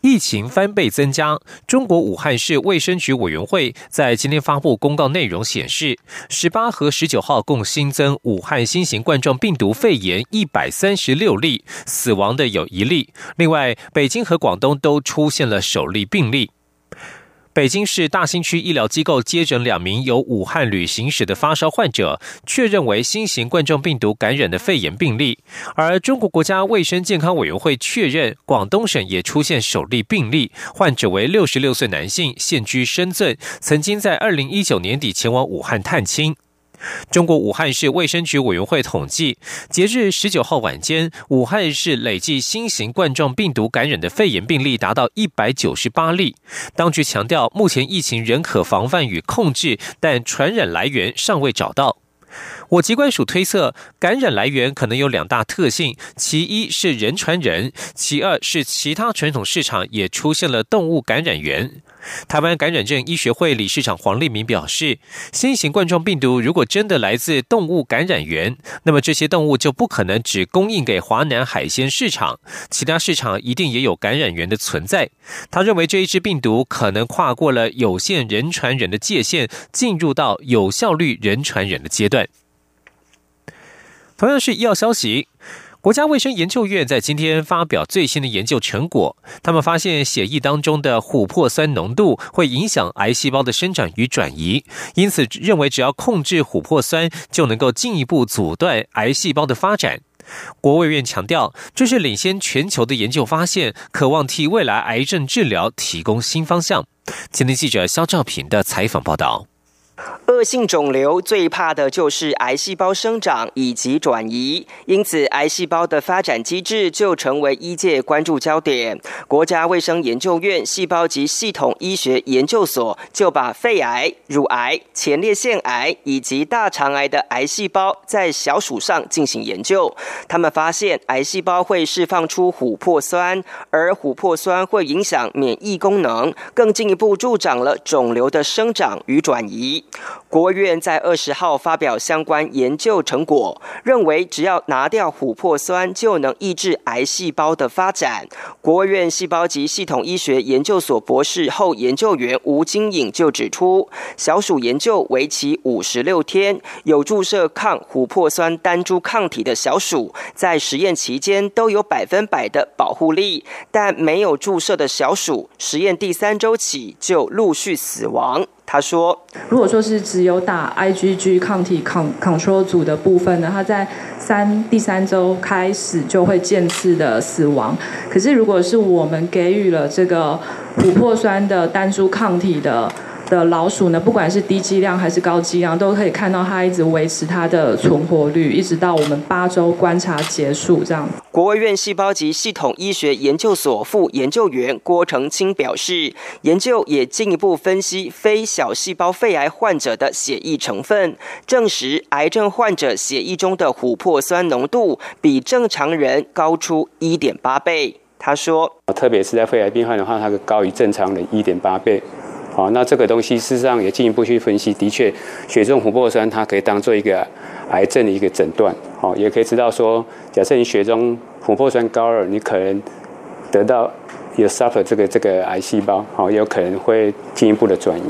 疫情翻倍增加，中国武汉市卫生局委员会在今天发布公告，内容显示，十八和十九号共新增武汉新型冠状病毒肺炎一百三十六例，死亡的有一例。另外，北京和广东都出现了首例病例。北京市大兴区医疗机构接诊两名由武汉旅行史的发烧患者，确认为新型冠状病毒感染的肺炎病例。而中国国家卫生健康委员会确认，广东省也出现首例病例，患者为六十六岁男性，现居深圳，曾经在二零一九年底前往武汉探亲。中国武汉市卫生局委员会统计，截至十九号晚间，武汉市累计新型冠状病毒感染的肺炎病例达到一百九十八例。当局强调，目前疫情仍可防范与控制，但传染来源尚未找到。我机关署推测，感染来源可能有两大特性：其一是人传人，其二是其他传统市场也出现了动物感染源。台湾感染症医学会理事长黄立明表示，新型冠状病毒如果真的来自动物感染源，那么这些动物就不可能只供应给华南海鲜市场，其他市场一定也有感染源的存在。他认为这一支病毒可能跨过了有限人传人的界限，进入到有效率人传人的阶段。同样是医药消息。国家卫生研究院在今天发表最新的研究成果，他们发现血液当中的琥珀酸浓度会影响癌细胞的生长与转移，因此认为只要控制琥珀酸，就能够进一步阻断癌细胞的发展。国卫院强调，这是领先全球的研究发现，渴望替未来癌症治疗提供新方向。今天记者肖兆平的采访报道。恶性肿瘤最怕的就是癌细胞生长以及转移，因此癌细胞的发展机制就成为医界关注焦点。国家卫生研究院细胞及系统医学研究所就把肺癌、乳癌、前列腺癌以及大肠癌的癌细胞在小鼠上进行研究。他们发现，癌细胞会释放出琥珀酸，而琥珀酸会影响免疫功能，更进一步助长了肿瘤的生长与转移。国务院在二十号发表相关研究成果，认为只要拿掉琥珀酸，就能抑制癌细胞的发展。国务院细胞及系统医学研究所博士后研究员吴金颖就指出，小鼠研究为期五十六天，有注射抗琥珀酸单株抗体的小鼠，在实验期间都有百分百的保护力，但没有注射的小鼠，实验第三周起就陆续死亡。他说：“如果说是只有打 IgG 抗体抗 control 组的部分呢，他在三第三周开始就会渐次的死亡。可是如果是我们给予了这个琥珀酸的单株抗体的。”的老鼠呢，不管是低剂量还是高剂量，都可以看到它一直维持它的存活率，一直到我们八周观察结束这样。国卫院细胞及系统医学研究所副研究员郭成清表示，研究也进一步分析非小细胞肺癌患者的血液成分，证实癌症患者血液中的琥珀酸浓度比正常人高出一点八倍。他说，特别是在肺癌病患的话，它高于正常人一点八倍。好，那这个东西事实上也进一步去分析，的确，血中琥珀酸它可以当做一个癌症的一个诊断，好，也可以知道说，假设你血中琥珀酸高了，你可能得到有 suffer 这个这个癌细胞，好，也有可能会进一步的转移。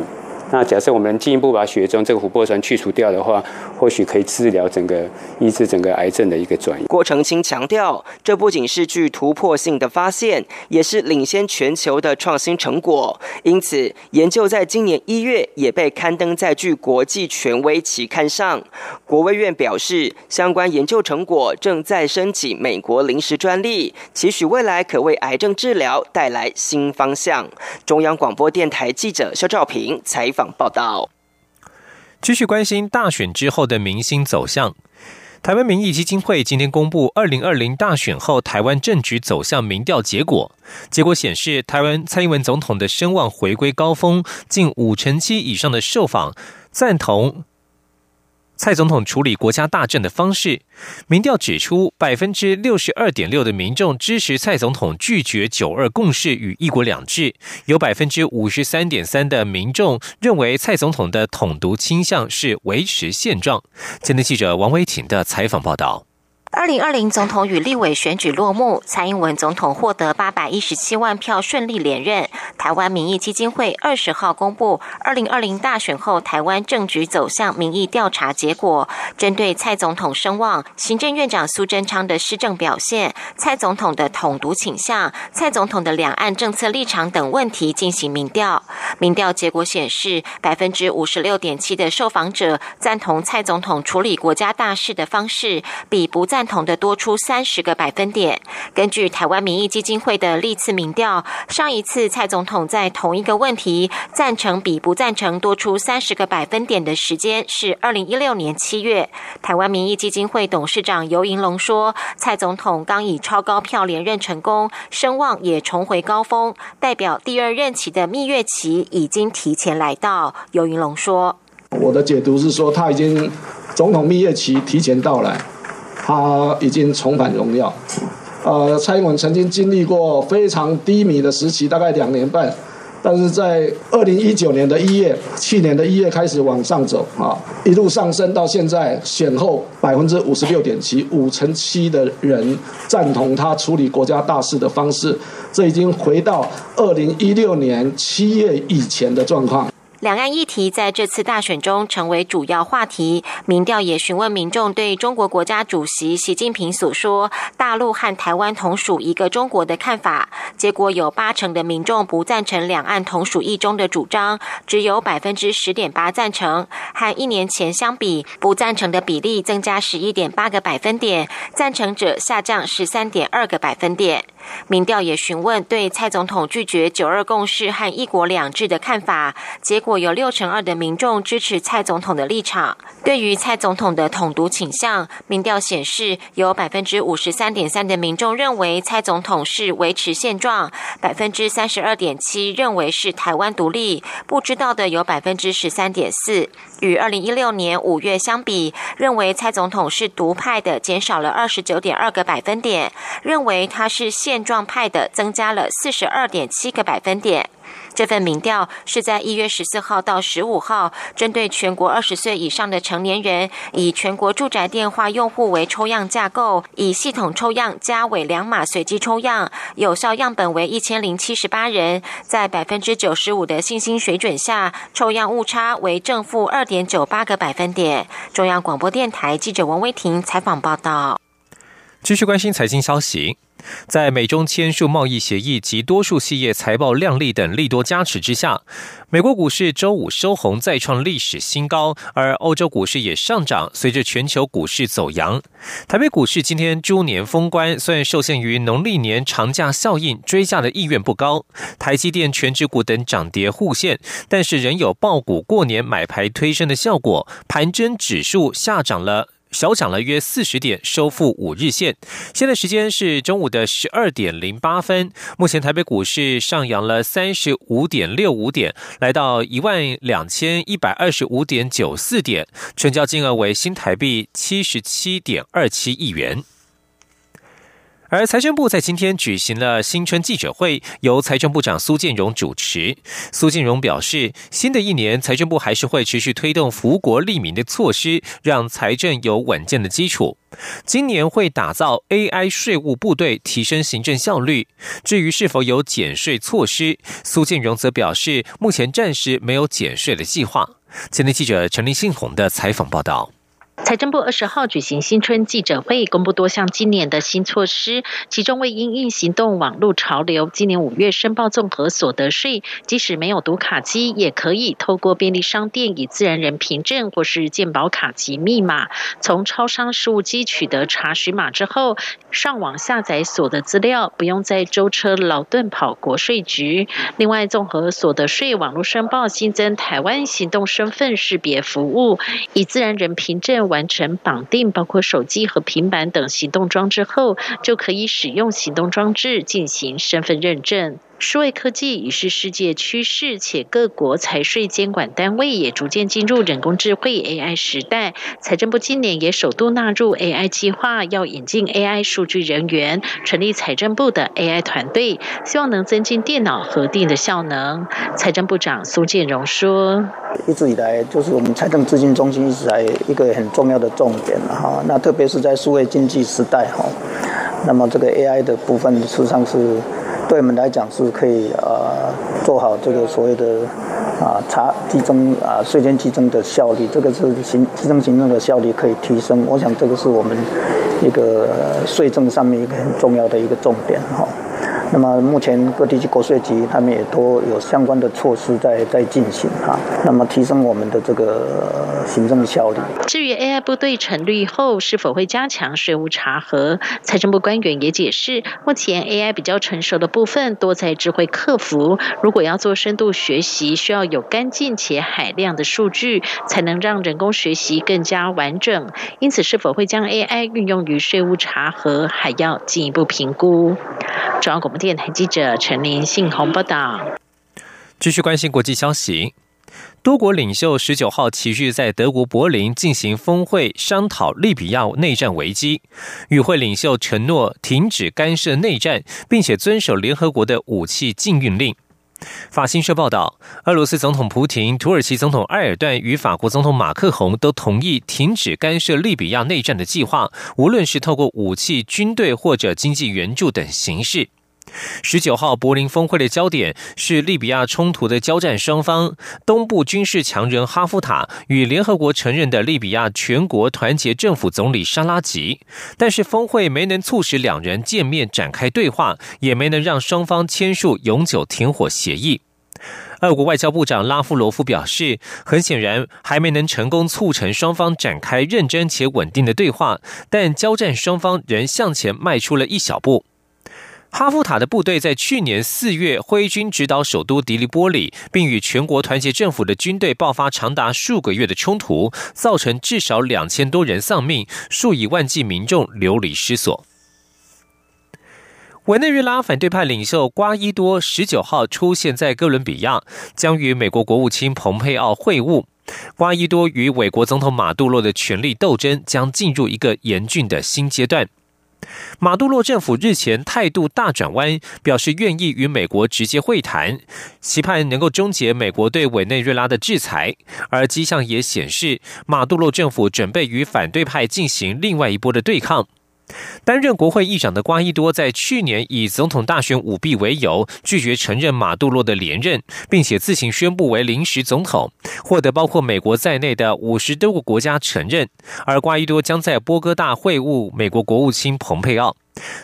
那假设我们进一步把血中这个琥珀酸去除掉的话，或许可以治疗整个抑制整个癌症的一个转移。郭成清强调，这不仅是具突破性的发现，也是领先全球的创新成果。因此，研究在今年一月也被刊登在具国际权威期刊上。国卫院表示，相关研究成果正在申请美国临时专利，期许未来可为癌症治疗带来新方向。中央广播电台记者肖兆平采访。报道，继续关心大选之后的明星走向。台湾民意基金会今天公布二零二零大选后台湾政局走向民调结果，结果显示，台湾蔡英文总统的声望回归高峰，近五成七以上的受访赞同。蔡总统处理国家大政的方式。民调指出，百分之六十二点六的民众支持蔡总统拒绝“九二共识”与“一国两制”，有百分之五十三点三的民众认为蔡总统的统独倾向是维持现状。前天记者王维婷的采访报道。二零二零总统与立委选举落幕，蔡英文总统获得八百一十七万票，顺利连任。台湾民意基金会二十号公布二零二零大选后台湾政局走向民意调查结果，针对蔡总统声望、行政院长苏贞昌的施政表现、蔡总统的统独倾向、蔡总统的两岸政策立场等问题进行民调。民调结果显示，百分之五十六点七的受访者赞同蔡总统处理国家大事的方式，比不赞。同的多出三十个百分点。根据台湾民意基金会的历次民调，上一次蔡总统在同一个问题赞成比不赞成多出三十个百分点的时间是二零一六年七月。台湾民意基金会董事长尤银龙说，蔡总统刚以超高票连任成功，声望也重回高峰，代表第二任期的蜜月期已经提前来到。尤银龙说：“我的解读是说，他已经总统蜜月期提前到来。”他已经重返荣耀。呃，蔡英文曾经经历过非常低迷的时期，大概两年半，但是在二零一九年的一月，去年的一月开始往上走啊，一路上升到现在，选后百分之五十六点七，五成七的人赞同他处理国家大事的方式，这已经回到二零一六年七月以前的状况。两岸议题在这次大选中成为主要话题。民调也询问民众对中国国家主席习近平所说“大陆和台湾同属一个中国”的看法。结果有八成的民众不赞成两岸同属一中的主张，只有百分之十点八赞成。和一年前相比，不赞成的比例增加十一点八个百分点，赞成者下降十三点二个百分点。民调也询问对蔡总统拒绝“九二共识”和“一国两制”的看法，结果有六成二的民众支持蔡总统的立场。对于蔡总统的统独倾向，民调显示有百分之五十三点三的民众认为蔡总统是维持现状，百分之三十二点七认为是台湾独立，不知道的有百分之十三点四。与二零一六年五月相比，认为蔡总统是独派的减少了二十九点二个百分点，认为他是现现状派的增加了四十二点七个百分点。这份民调是在一月十四号到十五号，针对全国二十岁以上的成年人，以全国住宅电话用户为抽样架构，以系统抽样加伪两码随机抽样，有效样本为一千零七十八人，在百分之九十五的信心水准下，抽样误差为正负二点九八个百分点。中央广播电台记者王威婷采访报道。继续关心财经消息。在美中签署贸易协议及多数企业财报亮丽等利多加持之下，美国股市周五收红，再创历史新高，而欧洲股市也上涨。随着全球股市走阳，台北股市今天猪年封关，虽然受限于农历年长假效应，追价的意愿不高，台积电、全指股等涨跌互现，但是仍有爆股过年买牌推升的效果，盘整指数下涨了。小涨了约四十点，收复五日线。现在时间是中午的十二点零八分。目前台北股市上扬了三十五点六五点，来到一万两千一百二十五点九四点，成交金额为新台币七十七点二七亿元。而财政部在今天举行了新春记者会，由财政部长苏建荣主持。苏建荣表示，新的一年，财政部还是会持续推动福国利民的措施，让财政有稳健的基础。今年会打造 AI 税务部队，提升行政效率。至于是否有减税措施，苏建荣则表示，目前暂时没有减税的计划。前天记者陈立信宏的采访报道。财政部二十号举行新春记者会，公布多项今年的新措施，其中为因应行动网络潮流，今年五月申报综合所得税，即使没有读卡机，也可以透过便利商店以自然人凭证或是健保卡及密码，从超商事务机取得查询码之后，上网下载所得资料，不用再舟车劳顿跑国税局。另外，综合所得税网络申报新增台湾行动身份识别服务，以自然人凭证。完成绑定包括手机和平板等行动装置后，就可以使用行动装置进行身份认证。数位科技已是世界趋势，且各国财税监管单位也逐渐进入人工智慧 AI 时代。财政部今年也首度纳入 AI 计划，要引进 AI 数据人员，成立财政部的 AI 团队，希望能增进电脑核定的效能。财政部长苏建荣说：“一直以来，就是我们财政资金中心一直在一个很重要的重点哈。那特别是在数位经济时代哈，那么这个 AI 的部分事实上是。”对我们来讲是可以呃做好这个所谓的啊查计征啊税捐计征的效率，这个是行计征行政的效率可以提升。我想这个是我们一个税政上面一个很重要的一个重点哈。那么目前各地区国税局他们也都有相关的措施在在进行哈，那么提升我们的这个行政效率。至于 AI 部队成立后是否会加强税务查核，财政部官员也解释，目前 AI 比较成熟的部分多在智慧客服，如果要做深度学习，需要有干净且海量的数据，才能让人工学习更加完整。因此，是否会将 AI 运用于税务查核，还要进一步评估。中央广播电台记者陈林信宏报道。继续关心国际消息，多国领袖十九号齐聚在德国柏林进行峰会，商讨利比亚内战危机。与会领袖承诺停止干涉内战，并且遵守联合国的武器禁运令。法新社报道，俄罗斯总统普京、土耳其总统埃尔段与法国总统马克宏都同意停止干涉利比亚内战的计划，无论是透过武器、军队或者经济援助等形式。十九号柏林峰会的焦点是利比亚冲突的交战双方东部军事强人哈夫塔与联合国承认的利比亚全国团结政府总理沙拉吉，但是峰会没能促使两人见面展开对话，也没能让双方签署永久停火协议。俄国外交部长拉夫罗夫表示，很显然还没能成功促成双方展开认真且稳定的对话，但交战双方仍向前迈出了一小步。哈夫塔的部队在去年四月挥军直捣首都迪利波里，并与全国团结政府的军队爆发长达数个月的冲突，造成至少两千多人丧命，数以万计民众流离失所。委内瑞拉反对派领袖瓜伊多十九号出现在哥伦比亚，将与美国国务卿蓬佩奥会晤。瓜伊多与美国总统马杜洛的权力斗争将进入一个严峻的新阶段。马杜洛政府日前态度大转弯，表示愿意与美国直接会谈，期盼能够终结美国对委内瑞拉的制裁。而迹象也显示，马杜洛政府准备与反对派进行另外一波的对抗。担任国会议长的瓜伊多在去年以总统大选舞弊为由，拒绝承认马杜罗的连任，并且自行宣布为临时总统，获得包括美国在内的五十多个国家承认。而瓜伊多将在波哥大会晤美国国务卿蓬佩奥。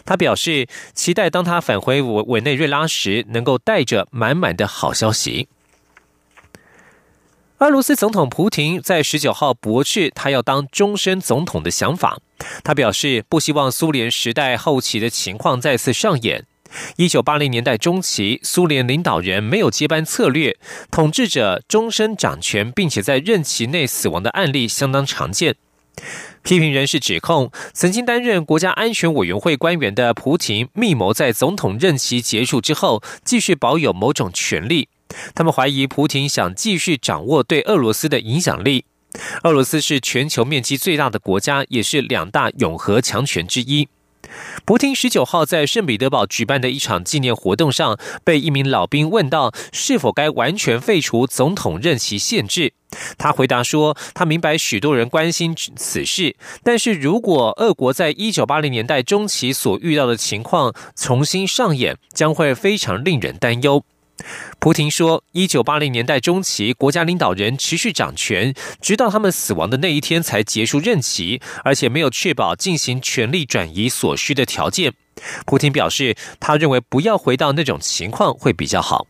他表示，期待当他返回委委内瑞拉时，能够带着满满的好消息。俄罗斯总统普京在十九号驳斥他要当终身总统的想法。他表示，不希望苏联时代后期的情况再次上演。一九八零年代中期，苏联领导人没有接班策略，统治者终身掌权，并且在任期内死亡的案例相当常见。批评人士指控，曾经担任国家安全委员会官员的普京密谋在总统任期结束之后继续保有某种权利。他们怀疑普京想继续掌握对俄罗斯的影响力。俄罗斯是全球面积最大的国家，也是两大永和强权之一。普京十九号在圣彼得堡举办的一场纪念活动上，被一名老兵问到是否该完全废除总统任期限制。他回答说：“他明白许多人关心此事，但是如果俄国在一九八零年代中期所遇到的情况重新上演，将会非常令人担忧。”普廷说：“一九八零年代中期，国家领导人持续掌权，直到他们死亡的那一天才结束任期，而且没有确保进行权力转移所需的条件。”普廷表示，他认为不要回到那种情况会比较好。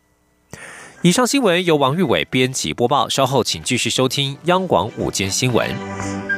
以上新闻由王玉伟编辑播报，稍后请继续收听央广午间新闻。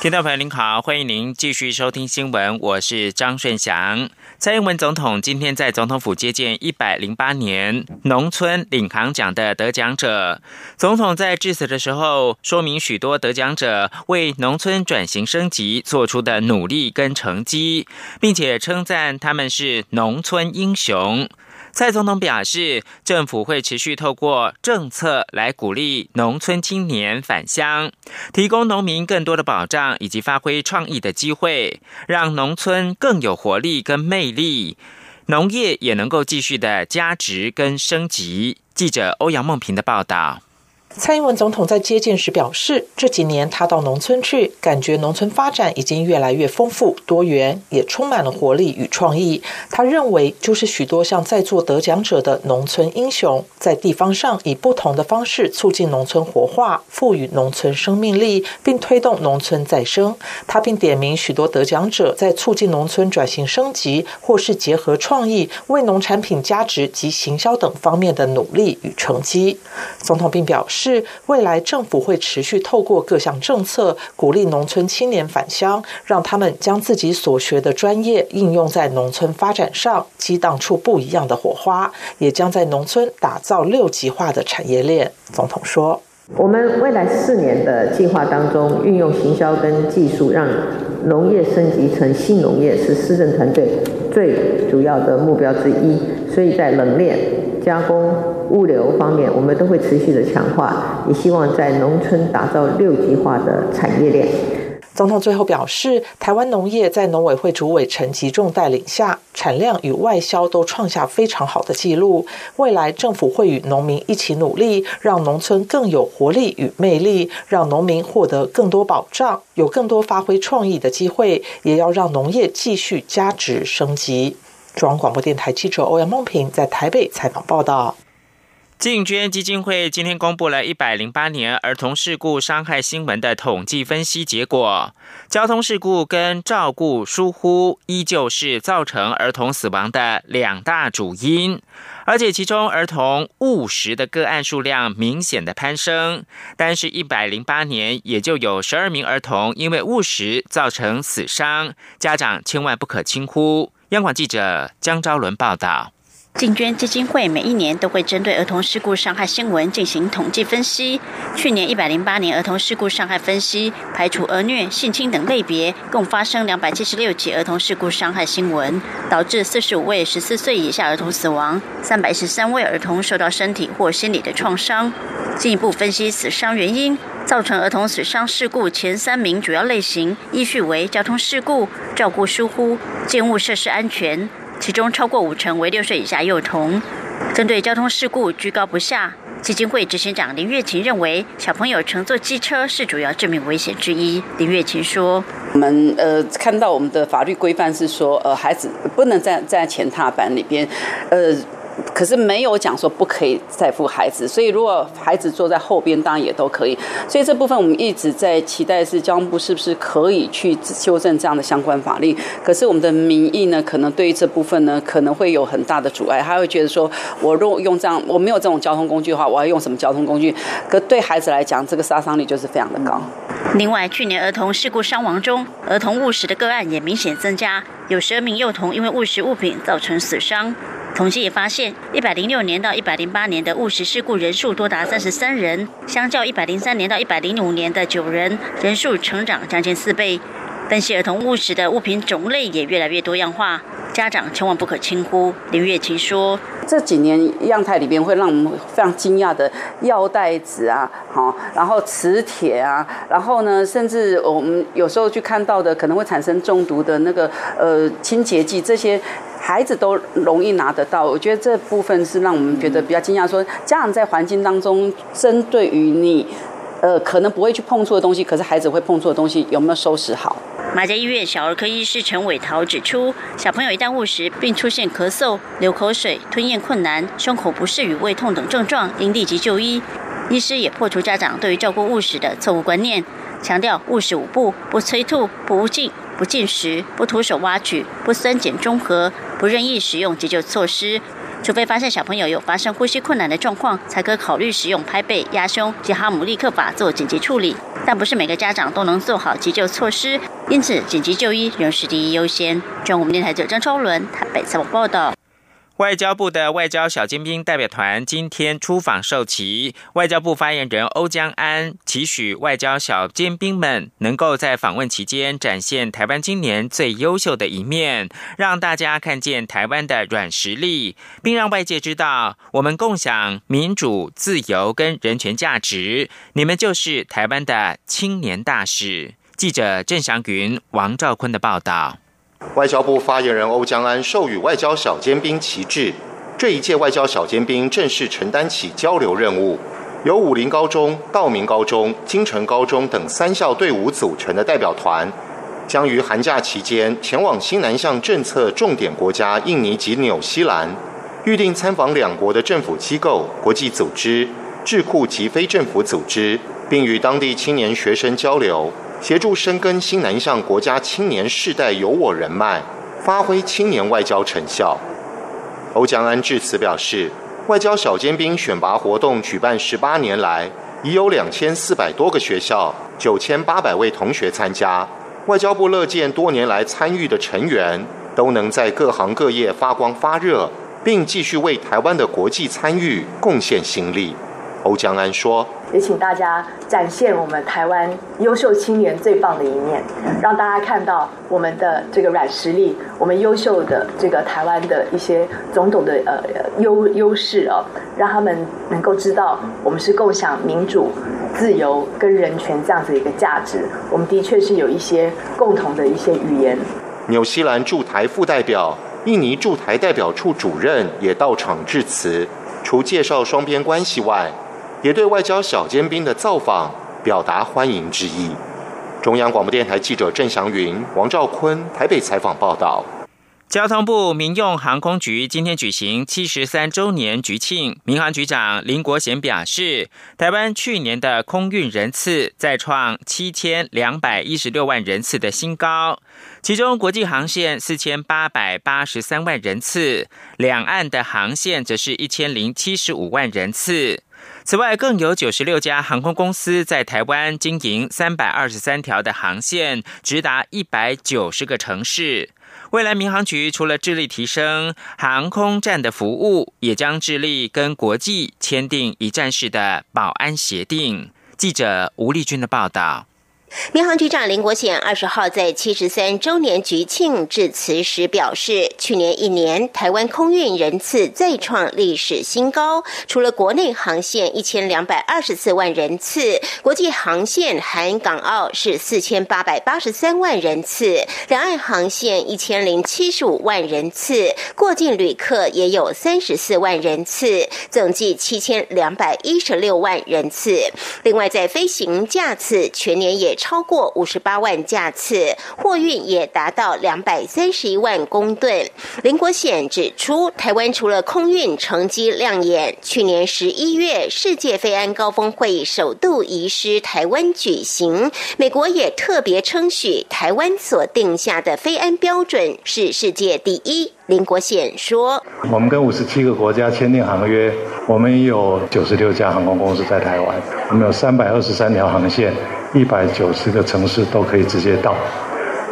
听众朋友您好，欢迎您继续收听新闻，我是张顺祥。蔡英文总统今天在总统府接见一百零八年农村领航奖的得奖者。总统在致辞的时候，说明许多得奖者为农村转型升级做出的努力跟成绩，并且称赞他们是农村英雄。蔡总统表示，政府会持续透过政策来鼓励农村青年返乡，提供农民更多的保障以及发挥创意的机会，让农村更有活力跟魅力，农业也能够继续的加值跟升级。记者欧阳梦平的报道。蔡英文总统在接见时表示，这几年他到农村去，感觉农村发展已经越来越丰富多元，也充满了活力与创意。他认为，就是许多像在座得奖者的农村英雄，在地方上以不同的方式促进农村活化，赋予农村生命力，并推动农村再生。他并点名许多得奖者在促进农村转型升级，或是结合创意为农产品价值及行销等方面的努力与成绩。总统并表示。是未来政府会持续透过各项政策鼓励农村青年返乡，让他们将自己所学的专业应用在农村发展上，激荡出不一样的火花，也将在农村打造六极化的产业链。总统说：“我们未来四年的计划当中，运用行销跟技术，让农业升级成新农业，是市政团队最主要的目标之一。所以在冷链加工。”物流方面，我们都会持续的强化，也希望在农村打造六极化的产业链。总统最后表示，台湾农业在农委会主委陈吉仲带领下，产量与外销都创下非常好的纪录。未来政府会与农民一起努力，让农村更有活力与魅力，让农民获得更多保障，有更多发挥创意的机会，也要让农业继续加值升级。中央广播电台记者欧阳梦平在台北采访报道。净捐基金会今天公布了一百零八年儿童事故伤害新闻的统计分析结果，交通事故跟照顾疏忽依旧是造成儿童死亡的两大主因，而且其中儿童误食的个案数量明显的攀升，但是一百零八年也就有十二名儿童因为误食造成死伤，家长千万不可轻忽。央广记者江昭伦报道。净捐基金会每一年都会针对儿童事故伤害新闻进行统计分析。去年一百零八年儿童事故伤害分析，排除儿虐、性侵等类别，共发生两百七十六起儿童事故伤害新闻，导致四十五位十四岁以下儿童死亡，三百十三位儿童受到身体或心理的创伤。进一步分析死伤原因，造成儿童死伤事故前三名主要类型依序为交通事故、照顾疏忽、建物设施安全。其中超过五成为六岁以下幼童。针对交通事故居高不下，基金会执行长林月琴认为，小朋友乘坐机车是主要致命危险之一。林月琴说：“我们呃看到我们的法律规范是说，呃孩子不能在在前踏板里边，呃。”可是没有讲说不可以再扶孩子，所以如果孩子坐在后边，当然也都可以。所以这部分我们一直在期待是交通部是不是可以去修正这样的相关法律。可是我们的民意呢，可能对于这部分呢，可能会有很大的阻碍。他会觉得说，我如果用这样，我没有这种交通工具的话，我要用什么交通工具？可对孩子来讲，这个杀伤力就是非常的高。另外，去年儿童事故伤亡中，儿童误食的个案也明显增加，有十二名幼童因为误食物品造成死伤。统计也发现，一百零六年到一百零八年的误食事故人数多达三十三人，相较一百零三年到一百零五年的九人，人数成长将近四倍。但是儿童误食的物品种类也越来越多样化，家长千万不可轻忽。林月琪说：“这几年样态里边会让我们非常惊讶的药袋子啊，好，然后磁铁啊，然后呢，甚至我们有时候去看到的可能会产生中毒的那个呃清洁剂这些。”孩子都容易拿得到，我觉得这部分是让我们觉得比较惊讶。说家长在环境当中，针对于你，呃，可能不会去碰触的东西，可是孩子会碰触的东西，有没有收拾好？马家医院小儿科医师陈伟桃指出，小朋友一旦误食并出现咳嗽、流口水、吞咽困难、胸口不适与胃痛等症状，应立即就医。医师也破除家长对于照顾误食的错误观念，强调误食五不：不催吐、不误进、不进食、不徒手挖取、不酸碱中和。不任意使用急救措施。除非发现小朋友有发生呼吸困难的状况，才可考虑使用拍背、压胸及哈姆立克法做紧急处理。但不是每个家长都能做好急救措施，因此紧急就医仍是第一优先。中国电台记者张超伦台北采访报道。外交部的外交小精兵代表团今天出访受旗，外交部发言人欧江安期许外交小精兵们能够在访问期间展现台湾今年最优秀的一面，让大家看见台湾的软实力，并让外界知道我们共享民主、自由跟人权价值。你们就是台湾的青年大使。记者郑祥云、王兆坤的报道。外交部发言人欧江安授予外交小尖兵旗帜。这一届外交小尖兵正式承担起交流任务，由武林高中、道明高中、金城高中等三校队伍组成的代表团，将于寒假期间前往新南向政策重点国家印尼及纽西兰，预定参访两国的政府机构、国际组织、智库及非政府组织，并与当地青年学生交流。协助深耕新南向国家青年世代有我人脉，发挥青年外交成效。欧江安致辞表示，外交小尖兵选拔活动举办十八年来，已有两千四百多个学校、九千八百位同学参加。外交部乐见多年来参与的成员都能在各行各业发光发热，并继续为台湾的国际参与贡献心力。欧江安说。也请大家展现我们台湾优秀青年最棒的一面，让大家看到我们的这个软实力，我们优秀的这个台湾的一些种种的呃优优势哦，让他们能够知道我们是共享民主、自由跟人权这样子一个价值。我们的确是有一些共同的一些语言。纽西兰驻台副代表、印尼驻台代表处主任也到场致辞，除介绍双边关系外。也对外交小尖兵的造访表达欢迎之意。中央广播电台记者郑祥云、王兆坤台北采访报道。交通部民用航空局今天举行七十三周年局庆，民航局长林国贤表示，台湾去年的空运人次再创七千两百一十六万人次的新高，其中国际航线四千八百八十三万人次，两岸的航线则是一千零七十五万人次。此外，更有九十六家航空公司在台湾经营三百二十三条的航线，直达一百九十个城市。未来民航局除了致力提升航空站的服务，也将致力跟国际签订一站式的保安协定。记者吴丽君的报道。民航局长林国显二十号在七十三周年局庆致辞时表示，去年一年台湾空运人次再创历史新高，除了国内航线一千两百二十四万人次，国际航线含港澳是四千八百八十三万人次，两岸航线一千零七十五万人次，过境旅客也有三十四万人次，总计七千两百一十六万人次。另外，在飞行架次全年也超过五十八万架次，货运也达到两百三十一万公吨。林国显指出，台湾除了空运成绩亮眼，去年十一月世界飞安高峰会首度移师台湾举行，美国也特别称许台湾所定下的飞安标准是世界第一。林国显说：“我们跟五十七个国家签订航约，我们有九十六家航空公司在台湾，我们有三百二十三条航线。”一百九十个城市都可以直接到。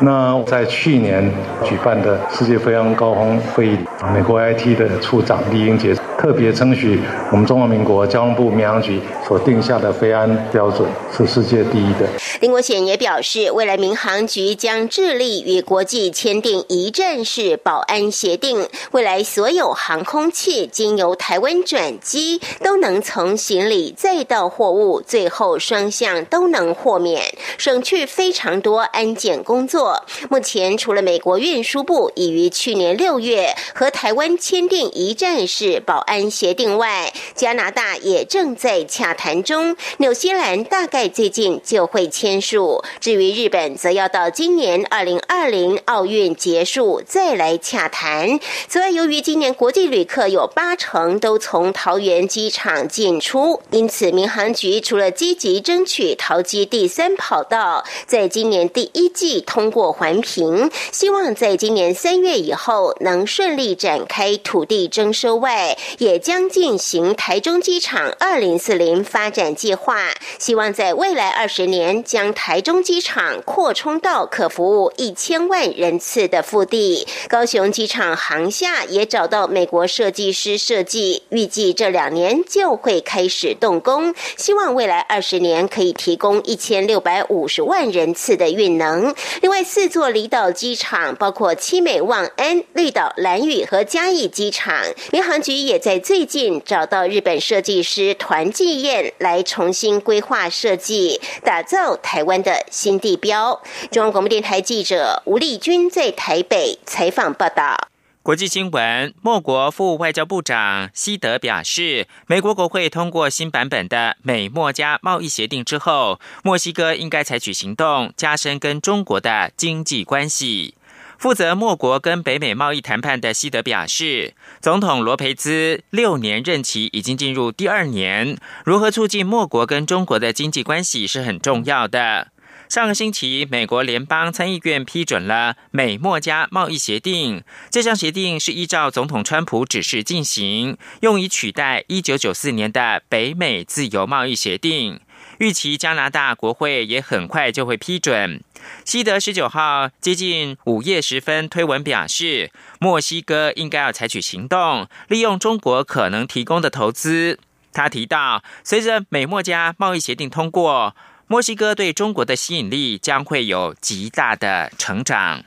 那在去年举办的世界飞航高峰会议，美国 IT 的处长李英杰特别称许我们中华民国交通部民航局所定下的飞安标准是世界第一的。林国显也表示，未来民航局将致力与国际签订一站式保安协定，未来所有航空器经由台湾转机都能从行李再到货物，最后双向都能豁免，省去非常多安检工作。目前，除了美国运输部已于去年六月和台湾签订一站式保安安协定外，加拿大也正在洽谈中，纽西兰大概最近就会签署。至于日本，则要到今年二零二零奥运结束再来洽谈。此外，由于今年国际旅客有八成都从桃园机场进出，因此民航局除了积极争取桃机第三跑道在今年第一季通过环评，希望在今年三月以后能顺利展开土地征收外，也将进行台中机场二零四零发展计划，希望在未来二十年将台中机场扩充到可服务一千万人次的腹地。高雄机场航厦也找到美国设计师设计，预计这两年就会开始动工，希望未来二十年可以提供一千六百五十万人次的运能。另外，四座离岛机场包括七美望安、绿岛蓝屿和嘉义机场，民航局也在最近找到日本设计师团纪彦来重新规划设计，打造台湾的新地标。中央广播电台记者吴丽君在台北采访报道。国际新闻：莫国副外交部长西德表示，美国国会通过新版本的美墨加贸易协定之后，墨西哥应该采取行动，加深跟中国的经济关系。负责莫国跟北美贸易谈判的西德表示，总统罗培兹六年任期已经进入第二年，如何促进莫国跟中国的经济关系是很重要的。上个星期，美国联邦参议院批准了美墨加贸易协定。这项协定是依照总统川普指示进行，用以取代一九九四年的北美自由贸易协定。预期加拿大国会也很快就会批准。西德十九号接近午夜时分推文表示，墨西哥应该要采取行动，利用中国可能提供的投资。他提到，随着美墨加贸易协定通过。墨西哥对中国的吸引力将会有极大的成长。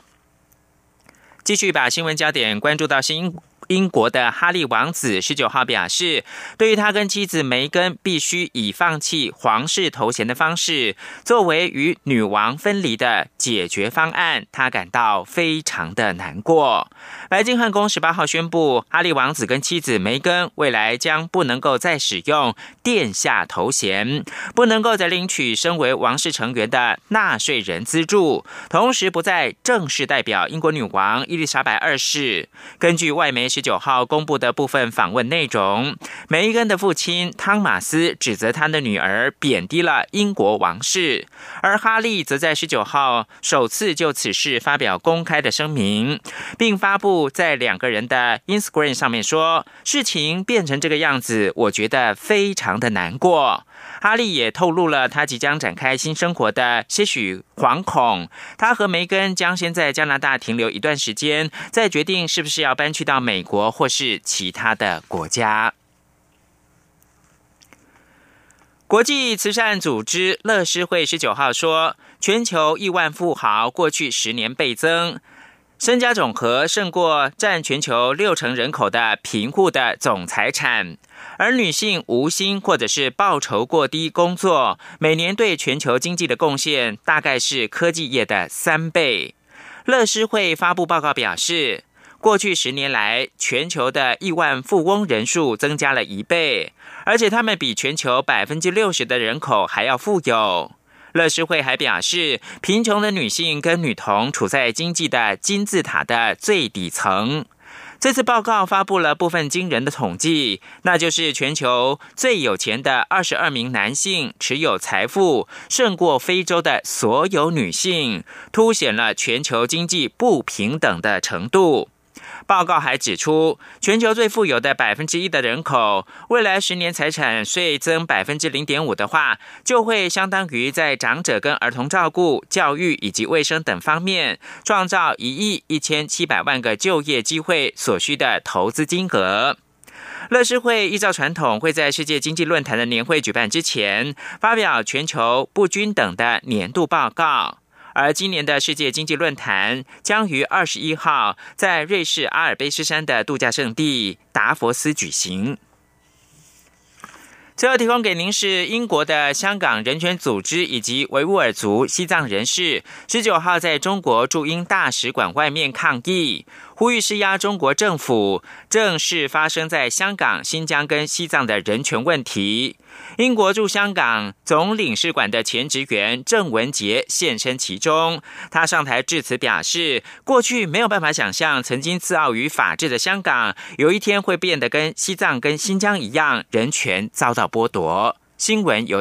继续把新闻焦点关注到新。英国的哈利王子十九号表示，对于他跟妻子梅根必须以放弃皇室头衔的方式作为与女王分离的解决方案，他感到非常的难过。白金汉宫十八号宣布，哈利王子跟妻子梅根未来将不能够再使用殿下头衔，不能够再领取身为王室成员的纳税人资助，同时不再正式代表英国女王伊丽莎白二世。根据外媒。十九号公布的部分访问内容，梅根的父亲汤马斯指责他的女儿贬低了英国王室，而哈利则在十九号首次就此事发表公开的声明，并发布在两个人的 Instagram 上面说：“事情变成这个样子，我觉得非常的难过。”哈利也透露了他即将展开新生活的些许惶恐。他和梅根将先在加拿大停留一段时间，再决定是不是要搬去到美国或是其他的国家。国际慈善组织乐施会十九号说，全球亿万富豪过去十年倍增。身家总和胜过占全球六成人口的贫户的总财产，而女性无薪或者是报酬过低工作，每年对全球经济的贡献大概是科技业的三倍。乐施会发布报告表示，过去十年来，全球的亿万富翁人数增加了一倍，而且他们比全球百分之六十的人口还要富有。乐施会还表示，贫穷的女性跟女童处在经济的金字塔的最底层。这次报告发布了部分惊人的统计，那就是全球最有钱的二十二名男性持有财富胜过非洲的所有女性，凸显了全球经济不平等的程度。报告还指出，全球最富有的百分之一的人口，未来十年财产税增百分之零点五的话，就会相当于在长者跟儿童照顾、教育以及卫生等方面创造一亿一千七百万个就业机会所需的投资金额。乐视会依照传统，会在世界经济论坛的年会举办之前，发表全球不均等的年度报告。而今年的世界经济论坛将于二十一号在瑞士阿尔卑斯山的度假胜地达佛斯举行。最后提供给您是英国的香港人权组织以及维吾尔族西藏人士，十九号在中国驻英大使馆外面抗议。呼吁施压中国政府正视发生在香港、新疆跟西藏的人权问题。英国驻香港总领事馆的前职员郑文杰现身其中，他上台致辞表示，过去没有办法想象，曾经自傲于法治的香港，有一天会变得跟西藏跟新疆一样，人权遭到剥夺。新闻由